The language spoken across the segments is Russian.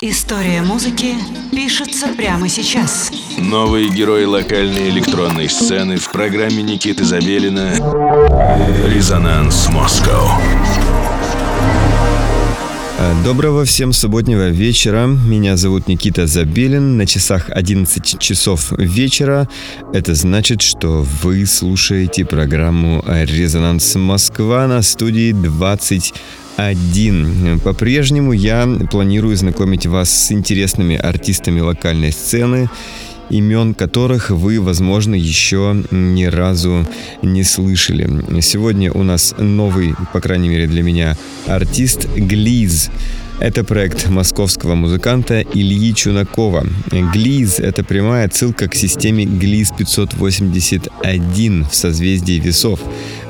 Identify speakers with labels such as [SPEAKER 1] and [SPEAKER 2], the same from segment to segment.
[SPEAKER 1] История музыки пишется прямо сейчас.
[SPEAKER 2] Новые герои локальной электронной сцены в программе Никиты Забелина «Резонанс Москва».
[SPEAKER 3] Доброго всем субботнего вечера. Меня зовут Никита Забелин. На часах 11 часов вечера. Это значит, что вы слушаете программу «Резонанс Москва» на студии 20 один. По-прежнему я планирую знакомить вас с интересными артистами локальной сцены, имен которых вы, возможно, еще ни разу не слышали. Сегодня у нас новый, по крайней мере для меня, артист Глиз. Это проект московского музыканта Ильи Чунакова. Глиз — это прямая отсылка к системе Глиз 581 в созвездии весов,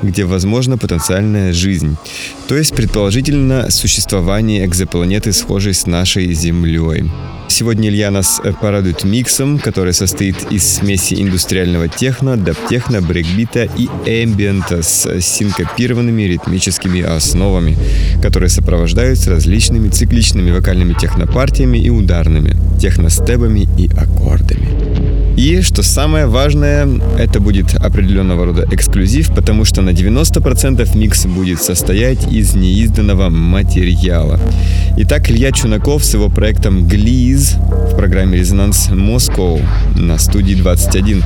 [SPEAKER 3] где возможна потенциальная жизнь, то есть предположительно существование экзопланеты, схожей с нашей Землей. Сегодня Илья нас порадует миксом, который состоит из смеси индустриального техно, даптехно, брейкбита и эмбиента с синкопированными ритмическими основами, которые сопровождаются различными цикличными вокальными технопартиями и ударными, техностебами и аккордами. И, что самое важное, это будет определенного рода эксклюзив, потому что на 90% микс будет состоять из неизданного материала. Итак, Илья Чунаков с его проектом «Глиз» в программе «Резонанс Москва» на студии 21.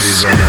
[SPEAKER 2] Резонанс.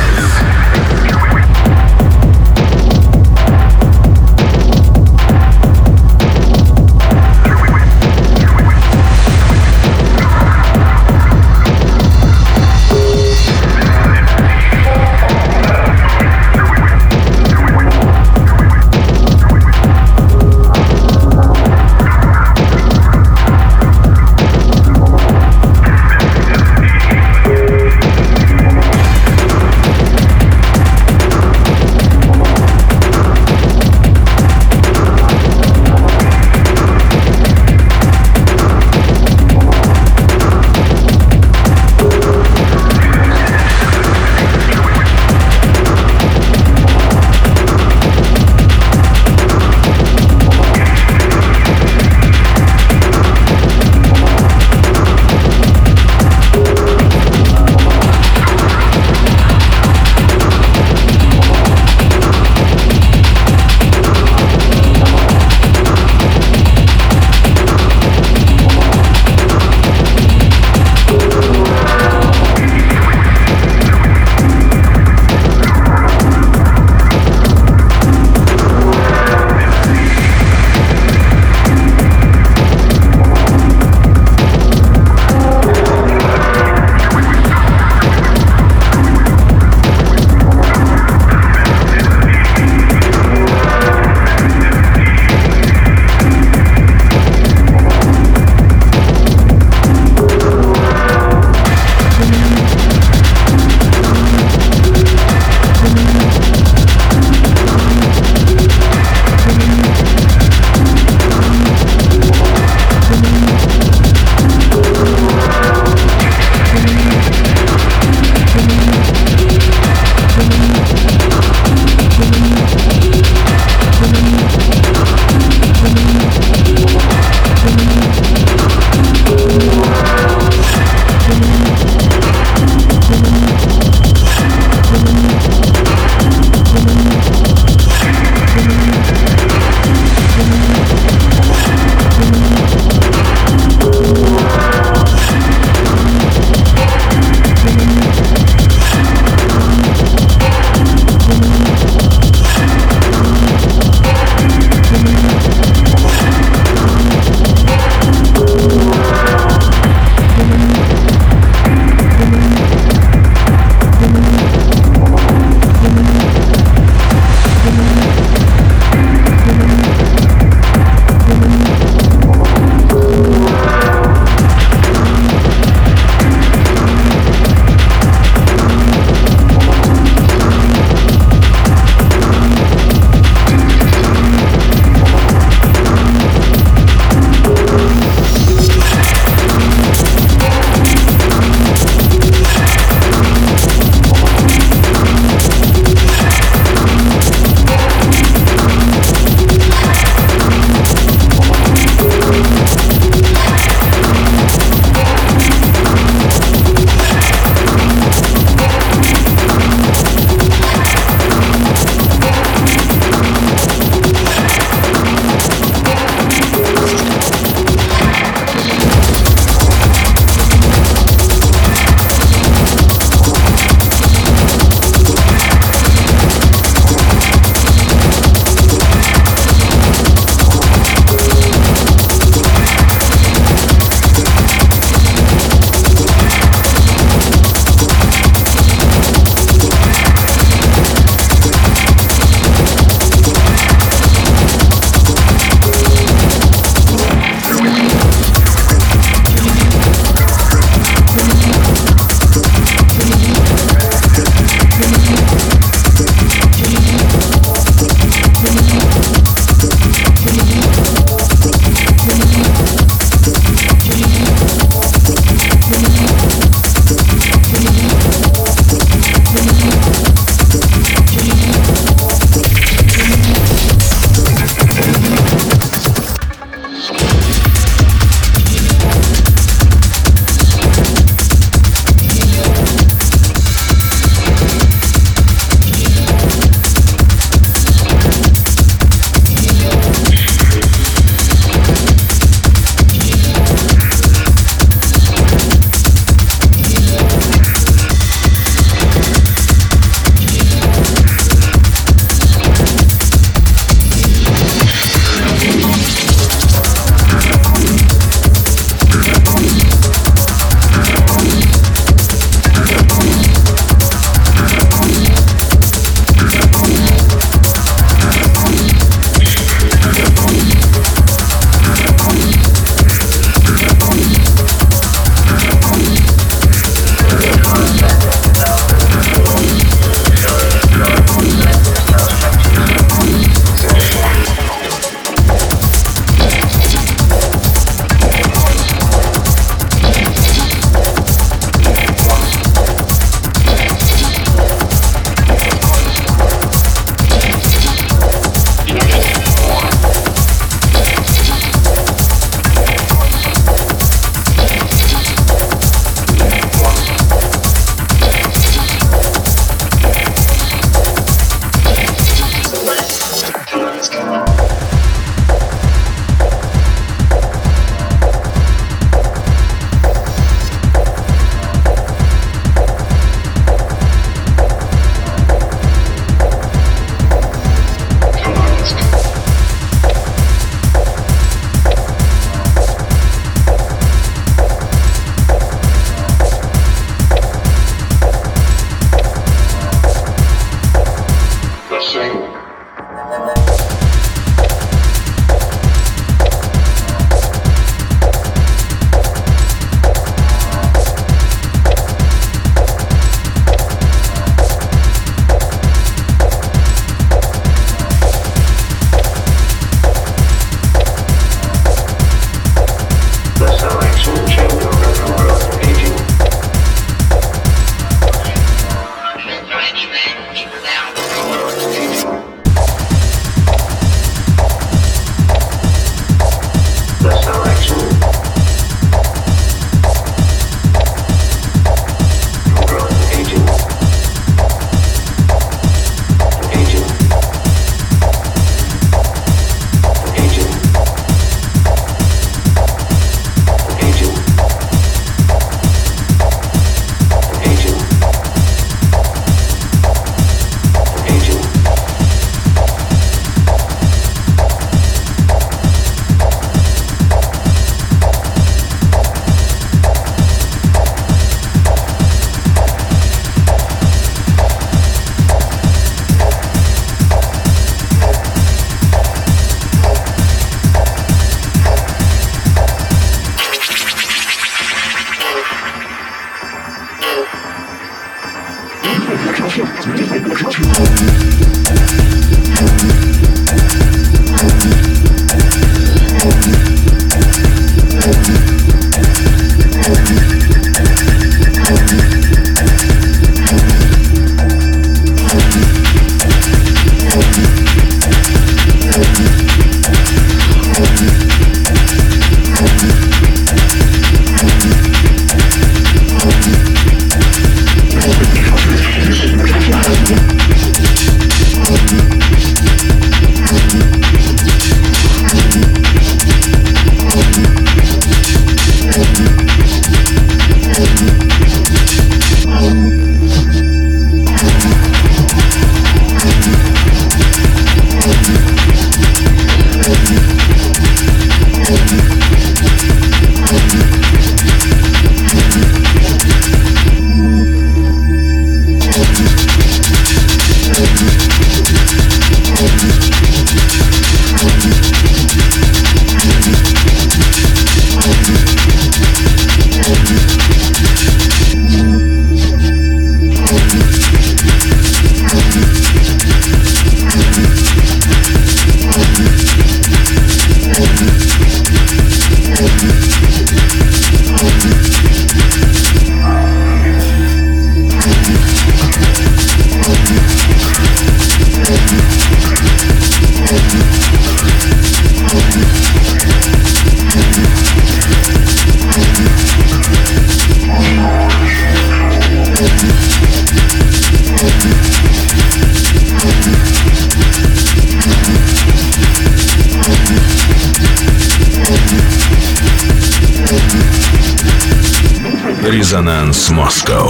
[SPEAKER 2] Резонанс Москва.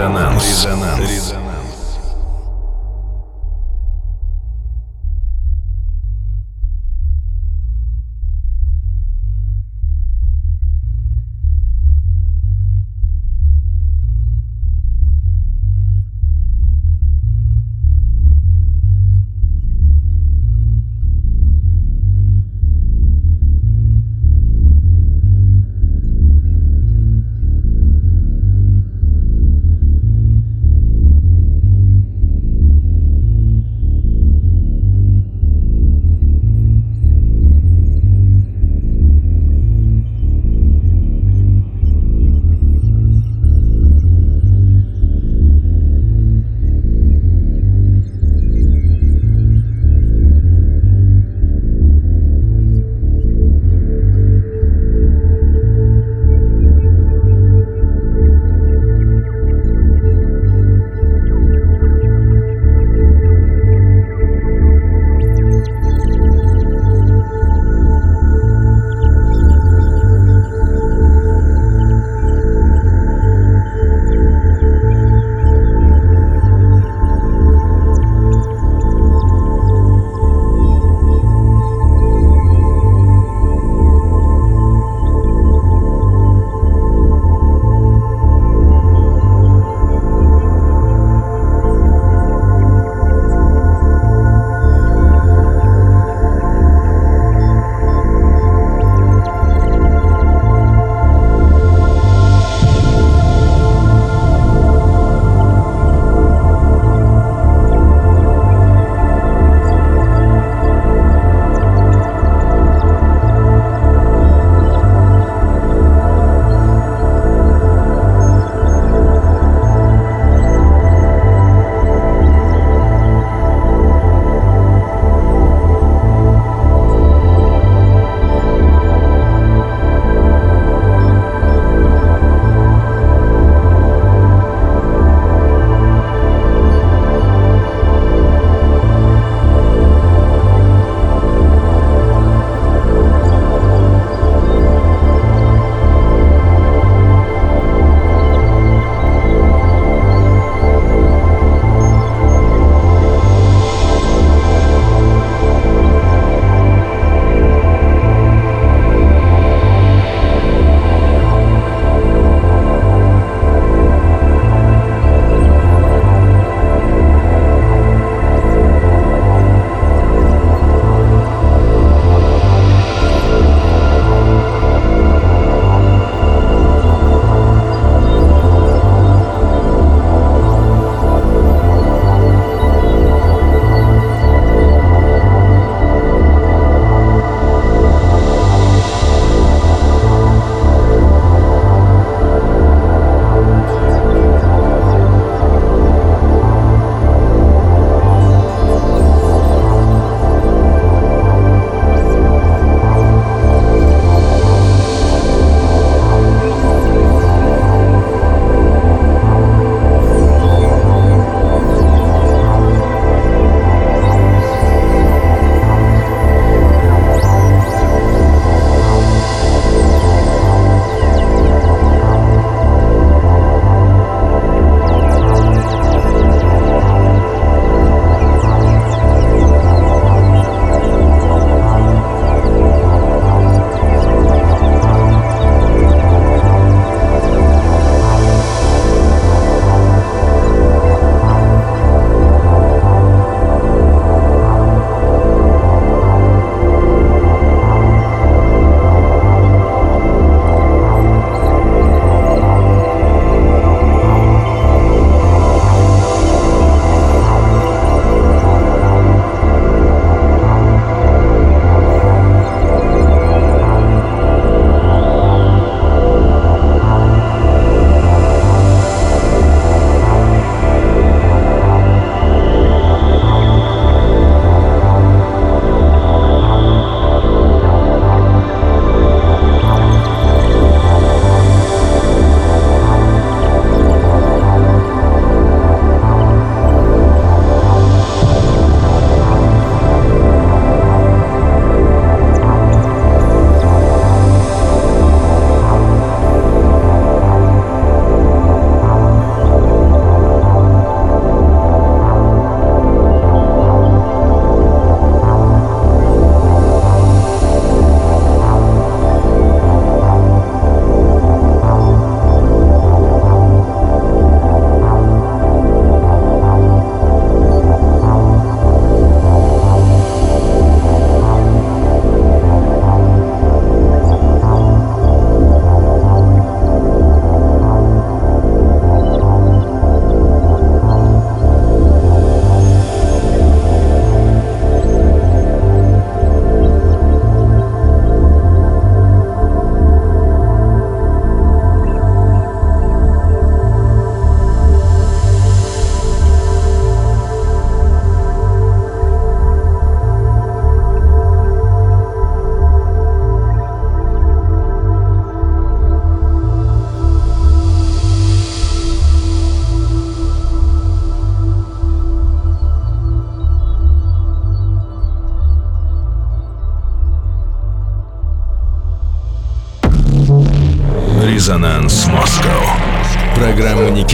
[SPEAKER 2] Резонанс. Резонанс.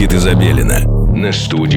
[SPEAKER 2] Никиты Забелина на Студио 21.